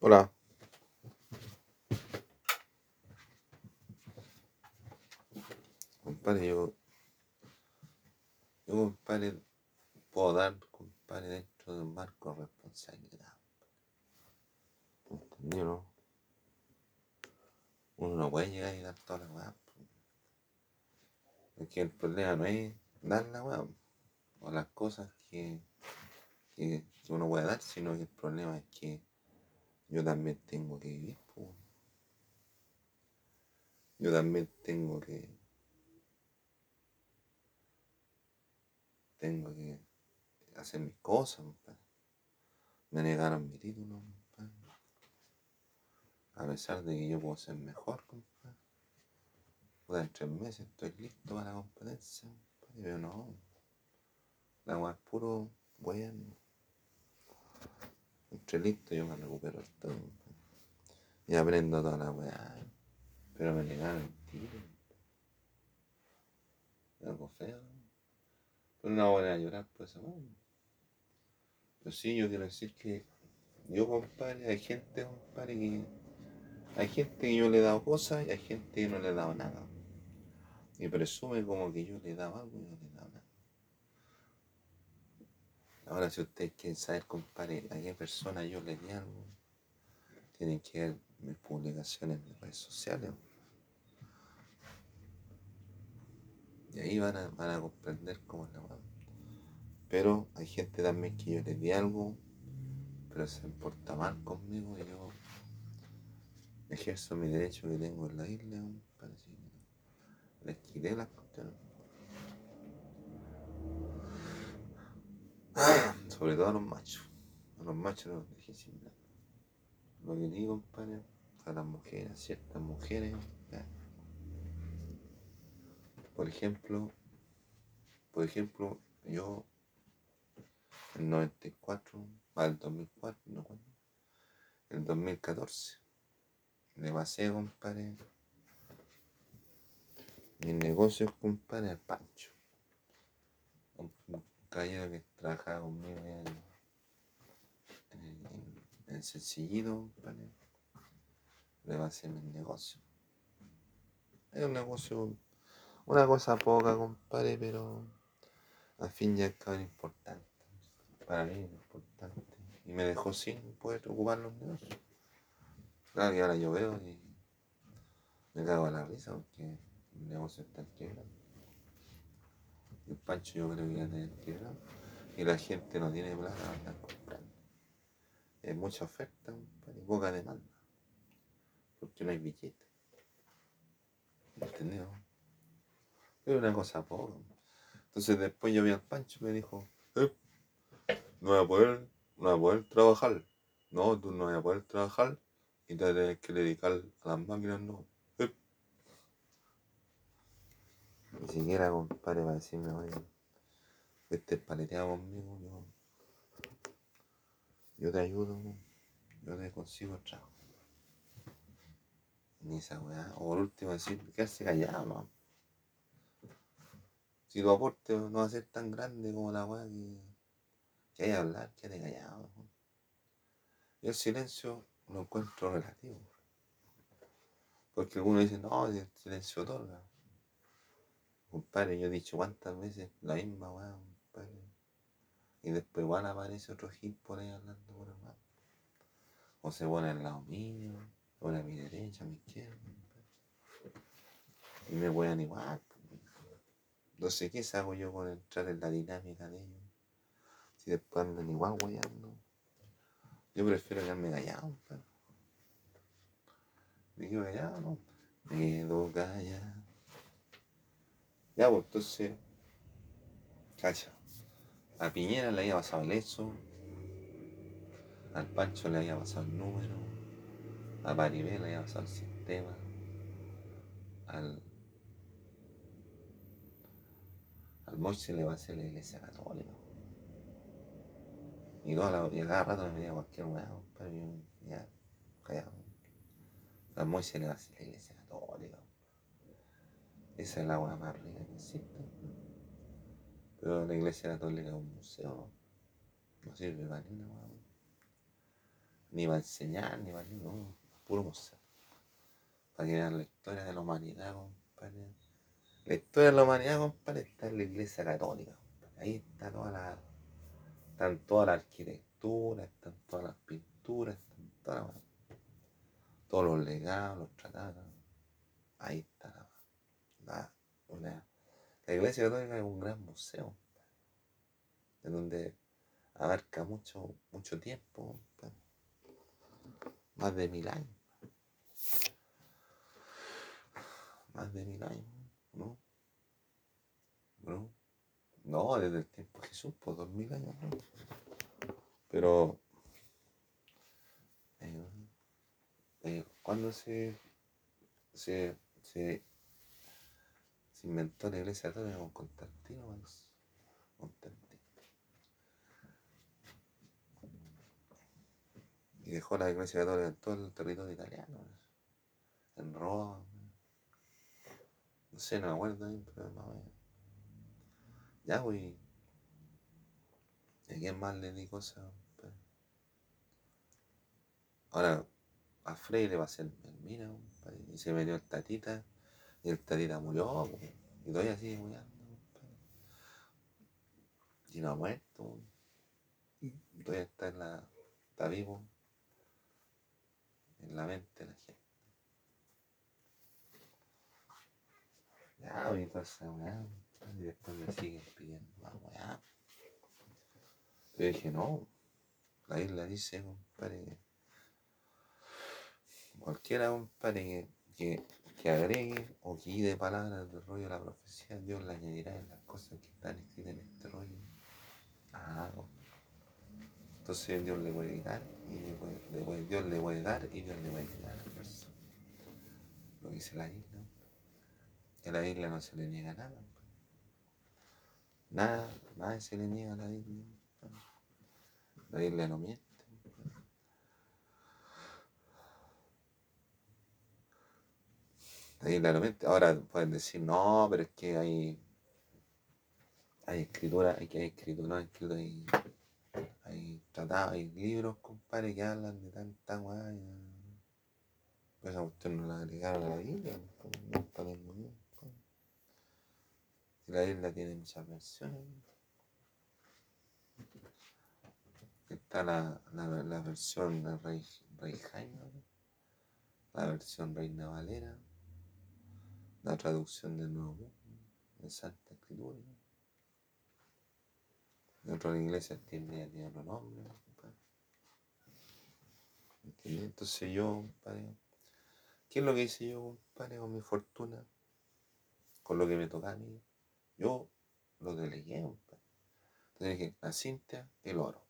Hola. Compadre, yo, yo, compadre, puedo dar, compadre, dentro de un marco de responsabilidad. ¿Entendido, no? Uno no puede llegar y dar toda la weá. Porque el problema no es dar la weá o las cosas que, que, que uno puede dar, sino que el problema es que yo también tengo que vivir. Yo también tengo que tengo que hacer mis cosas, compadre. Me negaron mi título. A pesar de que yo puedo ser mejor, compadre. Puta, en tres meses estoy listo para la competencia, compadre. Pero no. La es puro weón. Entre listo yo me recupero todo. Y aprendo toda la weá. Pero me negaron el. Es algo feo. Pero no voy a llorar por esa weá. Pero sí, yo quiero decir que yo, compadre, hay gente, compadre, que. Hay gente que yo le he dado cosas y hay gente que no le he dado nada. Y presume como que yo le he dado algo y no le he dado. Ahora, si ustedes quieren saber, compadre, a qué persona yo le di algo, tienen que ver mis publicaciones en las redes sociales. Y ahí van a, van a comprender cómo es la weá. Pero hay gente también que yo le di algo, pero se porta mal conmigo y yo ejerzo mi derecho que tengo en la isla, así que Les quité las cuestiones. Sobre todo a los machos. A los machos no los dejé sin nada. Lo que digo, compadre, a las mujeres, a ciertas mujeres, por ejemplo, por ejemplo, yo en 94, al 2004, no el 2014, le pasé, compadre, mis negocios, compadre, al Pancho. Caballero que trabajaba conmigo en, en, en Sencillito, compadre. Le pasé mis negocios. Es un negocio, una cosa poca, compadre, pero al fin y al cabo importante. Para mí era importante. Y me dejó sin poder ocupar los negocios. Claro que ahora yo veo y me cago a la risa porque el negocio está quebrado. El Pancho yo creo que ya está quebrado. Y la gente no tiene plata para andar comprando. Hay mucha oferta, y poca demanda. Porque no hay billetes. ¿Entendido? Pero una cosa poca. Entonces después yo vi al Pancho y me dijo, "Eh, no voy a poder, no voy a poder trabajar. No, tú no vas a poder trabajar y te tienes que dedicar a las máquinas, no. Eh. Ni siquiera, compadre, para decirme, oye, este paleteado conmigo, yo, yo te ayudo, yo te consigo el trabajo. Ni esa weá. O por último decir, quedarse callado, no. Si tu aporte no va a ser tan grande como la weá que, que hay que hablar, quédate callado. ¿no? Y el silencio lo encuentro relativo. Porque algunos dicen, no, el silencio otorga. Compadre, yo he dicho cuántas veces la misma weá, compadre. Y después igual aparece otro gil por ahí hablando por más. O se pone al lado mío, pone a mi derecha, a mi izquierda. compadre. Y me wean igual. pues. Entonces, ¿qué hago yo con entrar en la dinámica de ellos? Si después andan igual weyando. Yo prefiero quedarme callado, compadre. Me quedo callado, ¿no? Me quedo callado. Ya, pues entonces, cacha. A Piñera le había pasado el eso. Al Pancho le había pasado el número. A Paribé le había pasado el sistema. Al. Al Moise le va a hacer la iglesia católica. Y, toda la, y a cada rato me cualquier weá, pero yo ya, callado. Al Moise le va a hacer la iglesia católica. Esa es la weá más rica que existe. Pero la iglesia católica es un museo, no, sirve para ni weá. ni va a enseñar, ni va a no, puro museo. Para que vean la historia de la humanidad, compadre. La historia de la humanidad, compadre, está en la iglesia católica. Ahí está toda la. Están toda la arquitectura, están todas las pinturas, están todas todos los legados, los tratados. Ahí está la, la, iglesia católica es un gran museo, en donde abarca mucho, mucho tiempo, más de mil años. Más de mil años, ¿no? ¿No? No, desde el tiempo de Jesús, por dos mil años, ¿no? Pero, eh, eh, cuando se, se, se, se inventó la iglesia católica con Constantino, Constantino. Y dejó la iglesia católica en todo el territorio italiano, en Roma. No sé, no me acuerdo pero más. Ya, güey. ¿Y a quién más le di cosas? Ahora, a Freire va a ser mira, y se metió el tatita, y el tatita murió, y todavía sigue muriendo, y no ha muerto, todavía está en la, está vivo en la mente de la gente. Ya, ahorita esa weá, y después me siguen pidiendo más weá. Yo dije, no, la isla dice, compadre, cualquiera, compadre, que, que, agregue o quite palabras del rollo de la profecía, Dios le añadirá en las cosas que están escritas en este rollo. Ah, entonces Dios le puede quitar y Dios le puede dar y Dios le puede a la persona. Lo dice la isla. Que a la isla no se le niega nada. Nada, nada se le niega a la isla. La isla no miente. No miente. Ahora pueden decir, no, pero es que hay, hay escritura, hay hay escritura, no hay escritura, hay hay tratados, hay libros, compadre, que hablan de tanta weá. Pues a usted no la agregaron a la Biblia, no está bien. Si la Biblia tiene muchas versiones. Está la, la, la versión de Rey, Rey Jaime, la versión Reina Valera, la traducción del Nuevo Mundo, de Santa Escritura. En otra iglesia tiene, tiene otro nombre. Entonces yo, compadre, ¿qué es lo que hice yo, compadre, con mi fortuna? Con lo que me toca a mí. Yo lo delegué, compadre. Entonces dije, la Cintia, el oro.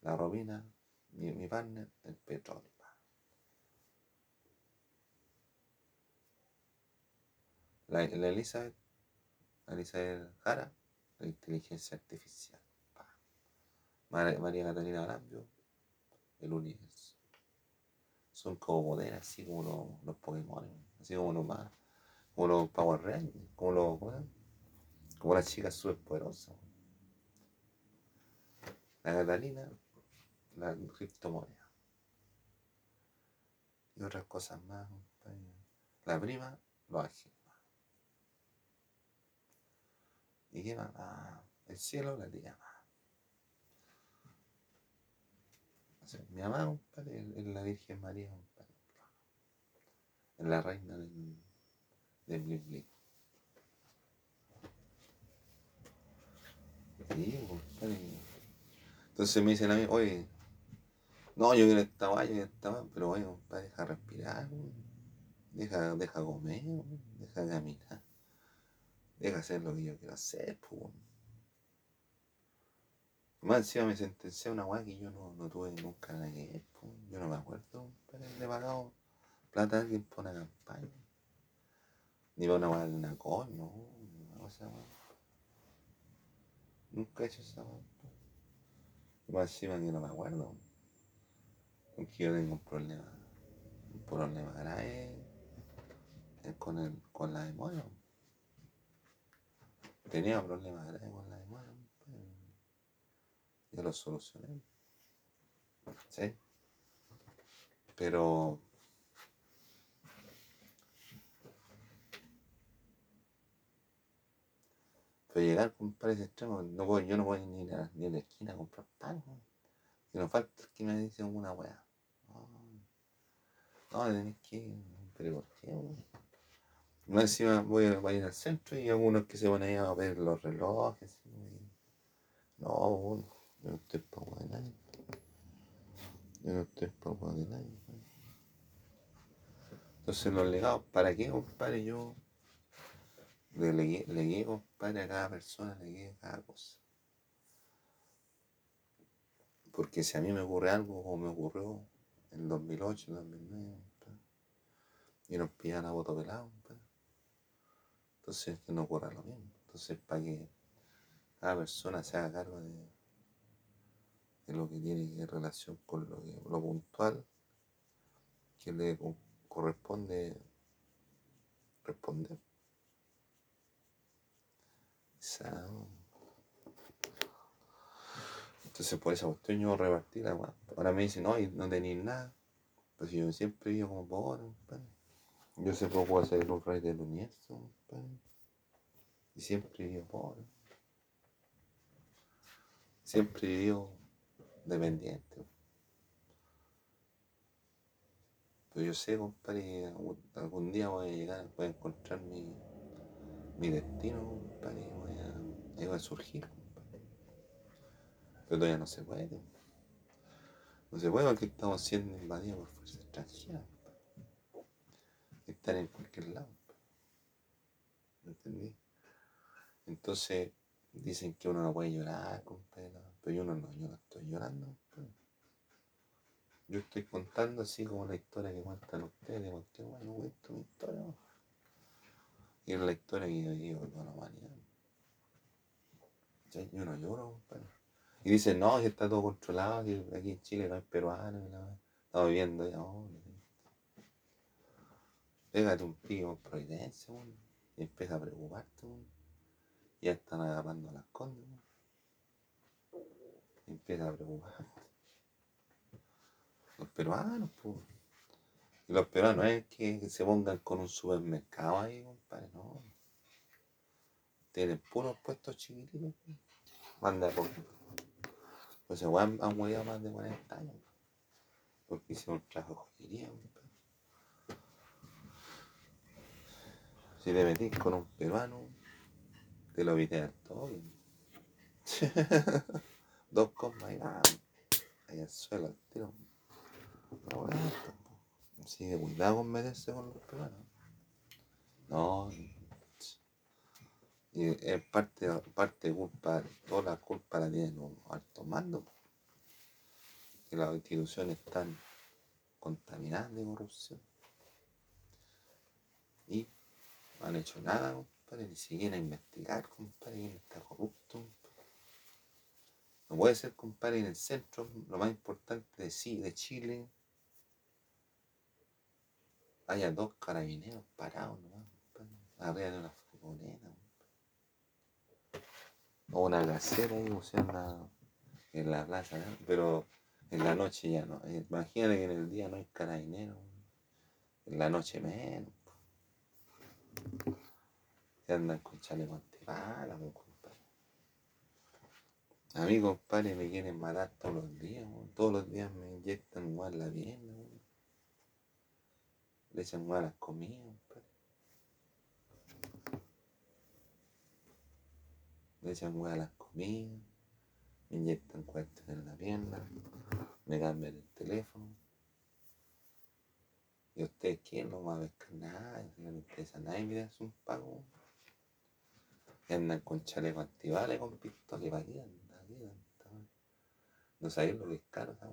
La Robina, mi, mi partner, el petróleo. La, la Elizabeth, Elizabeth Jara, la inteligencia artificial. María Catalina Arambio, el universo. Son como poderes, así como los, los Pokémon, así como los más, como los Power Rangers, como los, como las chicas superpoderosas. La Catalina, la criptomoneda. Y otras cosas más, La prima, lo ágil. ¿Y qué más? Ah, el cielo la llama. O sea, mi mamá, compadre, es la Virgen María, compadre. Es la reina del, del Blin Sí, compadre. Entonces me dicen a mí, oye, no, yo quiero esta guay, yo quiero esta pero oye, compadre, deja respirar, deja, deja comer, deja caminar. Deja hacer lo que yo quiero hacer, pues. Más encima me sentencié a una weá que yo no, no tuve nunca nada que ver. Yo no me acuerdo, pero le he pagado plata a alguien por una campaña. Ni para una weá de una coña, no, una cosa weá. Nunca he hecho esa weá. Más encima que no me acuerdo. Porque yo tengo un problema, un problema grave con, el, con la memoria. Tenía problemas graves con la demora, pero yo lo solucioné. ¿Sí? Pero Pero llegar, compadre, ese extremo, no puedo, yo no puedo ni a, ni a la esquina a comprar pan. ¿no? Que no falta que me dice una weá. No, no, tenés que pero ¿por qué, weón? No encima voy a, a ir al centro y algunos que se van ahí a ver los relojes. No, weón, yo no estoy para de nadie. Yo no estoy para de nadie. Entonces los legados, ¿para qué, compadre? Yo le legué, legué, compadre, a cada persona, legué cada cosa. Porque si a mí me ocurre algo como me ocurrió en 2008, 2009, compadre, y nos pillan a voto pelado, entonces que no ocurra lo mismo. Entonces, para que cada persona se haga cargo de, de lo que tiene ver relación con lo, lo puntual que le co- corresponde responder. Entonces por esa cuestión yo repartí la weá. Ahora me dicen, no, y no tenéis nada. Pues yo siempre vivo como pobre. Yo siempre puedo ser el rey del universo, compadre. Y siempre vivo pobre. Siempre vivo dependiente. Pero yo sé, compadre, algún- día voy a llegar, voy a encontrar mi, mi destino, compadre, voy a, voy a surgir, compadre. Pero todavía no se puede. No se puede porque estamos siendo invadidos por fuerzas extranjeras, Están en cualquier lado. Compadre. ¿Me entendí? Entonces dicen que uno no puede llorar, compadre, no, pero yo no, no, yo no estoy llorando. Yo estoy contando así como la historia que cuentan ustedes, porque bueno, cuento mi historia. ¿no? Y es la historia que yo digo la humanidad. ¿Cachai? Yo no lloro, compadre. Y dicen, no, que está todo controlado, que aquí en Chile no hay la weá. estamos viviendo ya, no. Pégate un pico en Providencia, weón, empieza a preocuparte, weón. Ya están agarrando las condes, weón. Empieza a preocuparte. Los peruanos, pues. Y los peruanos no es que se pongan con un supermercado ahí, compadre, no. Tienen puros puestos chiquititos. pues. Manda por. Pues se han, hueveado más de 40 años. Porque hicieron trabajo joyería, compadre. Si te metís con un peruano, te lo viste todo. Dos comas y va. Ahí al suelo, al tiro. Así que cuidado con meterse con los peruanos. No. Y es parte, parte culpa, toda la culpa la tienen los altos mandos. Que las instituciones están contaminadas de corrupción. Y no han hecho nada, compadre, ni siquiera investigar, compadre, quién está corrupto. No puede ser, compadre, en el centro, lo más importante de, sí, de Chile, haya dos carabineros parados nomás, compadre, arriba de una furgoneta. O una gacera ahí, en la plaza, pero en la noche ya no. Imagínate que en el día no hay carabineros, en la noche menos. Y andan con chaleco antibalas, po, compadre. A mí, compadre, me quieren matar todos los días, po. todos los días me inyectan igual la pierna, po. le echan igual las comidas, compadre. Le echan igual las comidas, me inyectan cuestiones en la pierna, me cambian el teléfono. ¿Y ustedes quién? No va a pescar nada, no les interesa a nadie mirarse un pago. Y andan con chaleco antibales, con pistola, ¿y para qué andan? ¿Para qué? No sabéis lo que es caro esa.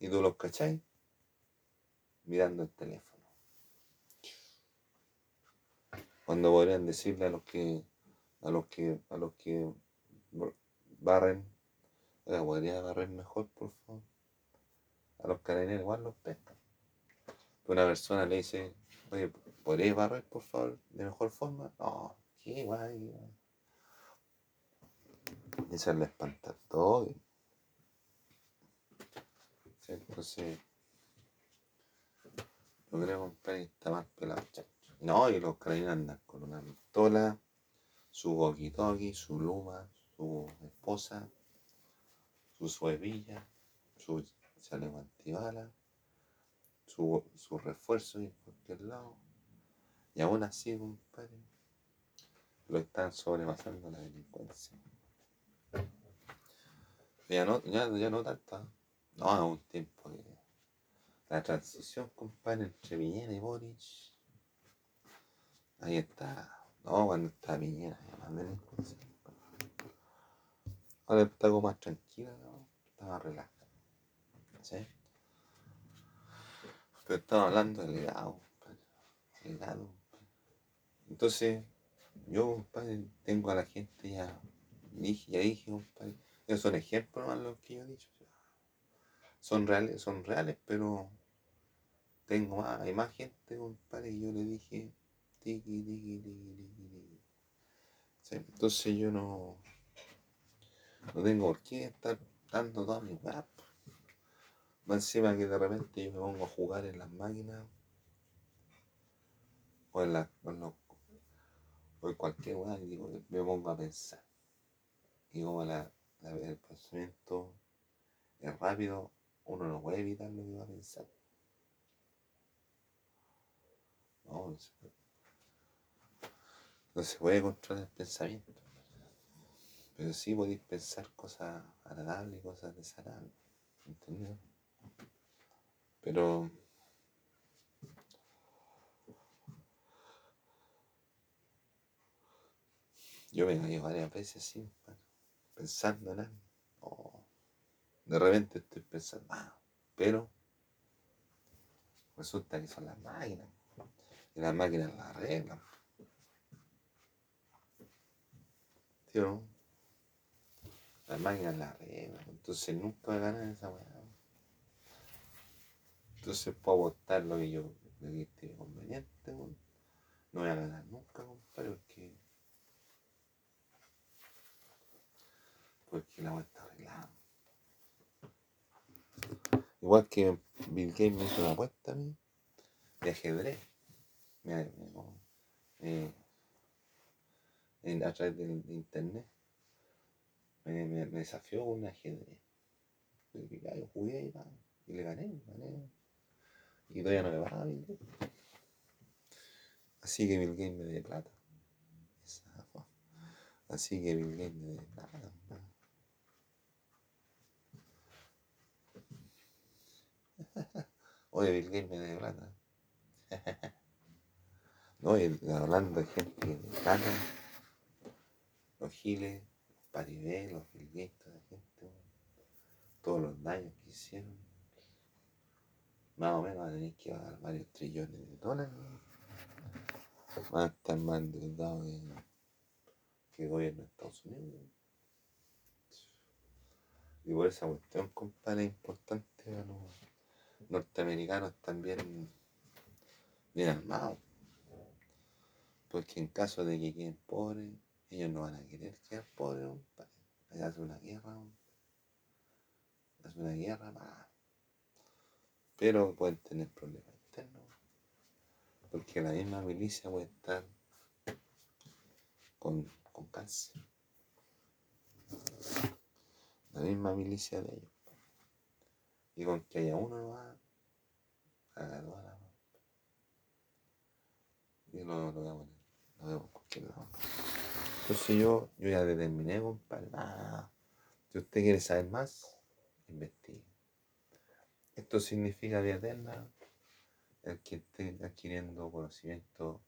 Y tú los cacháis mirando el teléfono. Cuando podrían decirle a los que, a los que, a los que barren, oiga, podría barrer mejor, por favor. A los carabineros igual los pescan. Una persona le dice, oye, ¿podrías barrer, por favor, de mejor forma? No, qué guay. Y se le espanta todo. Entonces, yo creo, compadre, está más pelado. No, y los carabineros andan con una pistola, su walkie su luma, su esposa, su suevilla, su chaleco antibala, su, su refuerzo en cualquier lado. Y aún así, compadre, lo están sobrepasando la delincuencia. Ya no, ya, ya no tanto. No, es un tiempo que la transición, compadre, entre Piñera y Boris. Ahí está. No, cuando está Piñera, ya más delincuencia. Ahora está algo más tranquila. Está más relajada. ¿Sí? Pero estamos hablando de legado, compadre. Legado, compadre. Entonces, yo, compadre, tengo a la gente ya. Ya dije, compadre. Esos son ejemplos más los que yo he dicho. Son reales, son reales, pero tengo más, hay más gente, compadre, y yo le dije, tiki, tiki, tiki, tiki, tiki. entonces yo no, no tengo por qué estar dando toda mi weá. Más encima que de repente yo me pongo a jugar en las máquinas o en, la, o en cualquier weá y me pongo a pensar. Y como la, el pensamiento es rápido, uno no puede evitar lo que va a pensar. No, no se puede. No controlar el pensamiento. Pero sí podéis pensar cosas agradables y cosas desagradables. ¿Entendido? Pero yo me caído varias veces así, pensando en algo. de repente estoy pensando, ah, pero resulta que son las máquinas. Y las máquinas las arreglan. ¿Tío? Las máquinas las arreglan. Entonces nunca ganar esa weá. Entonces puedo apostar lo que yo lo que esté conveniente, no voy a ganar nunca, compadre, porque. Porque la está arreglada. Igual que Bill Gates me hizo una apuesta a mí de ajedrez. A través de, internet. Me, desafió un ajedrez. Y yo jugué y, le gané, gané. Y todavía no me va Bill Gates. Así que Bill Gates me dé plata. Así que Bill Gates me dé plata. Oye, Bill Gates me dé plata. no, y hablando de gente que me plata, los giles, los paribés, los Bill Gates, toda gente, todos los daños que hicieron más o menos van a tener que pagar varios trillones de dólares. Van a estar más endeudados que, el gobierno de Estados Unidos. Y por esa cuestión, compadre, es importante a los norteamericanos también bien armados. Porque en caso de que queden pobres, ellos no van a querer quedar pobres, compadre. Allá hace una guerra, hace una guerra más pero pueden tener problemas internos. Porque la misma milicia puede estar con, con cáncer. La misma milicia de ellos. Y con que haya uno no va a la la Y lo, lo vemos, lo vemos en cualquier lado. Entonces yo, yo ya determiné, compadre. Ah, si usted quiere saber más, investigue. Esto significa vida eterna, el que esté adquiriendo conocimiento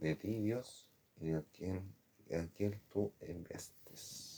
de ti, Dios, y de quien, en quien tú investes.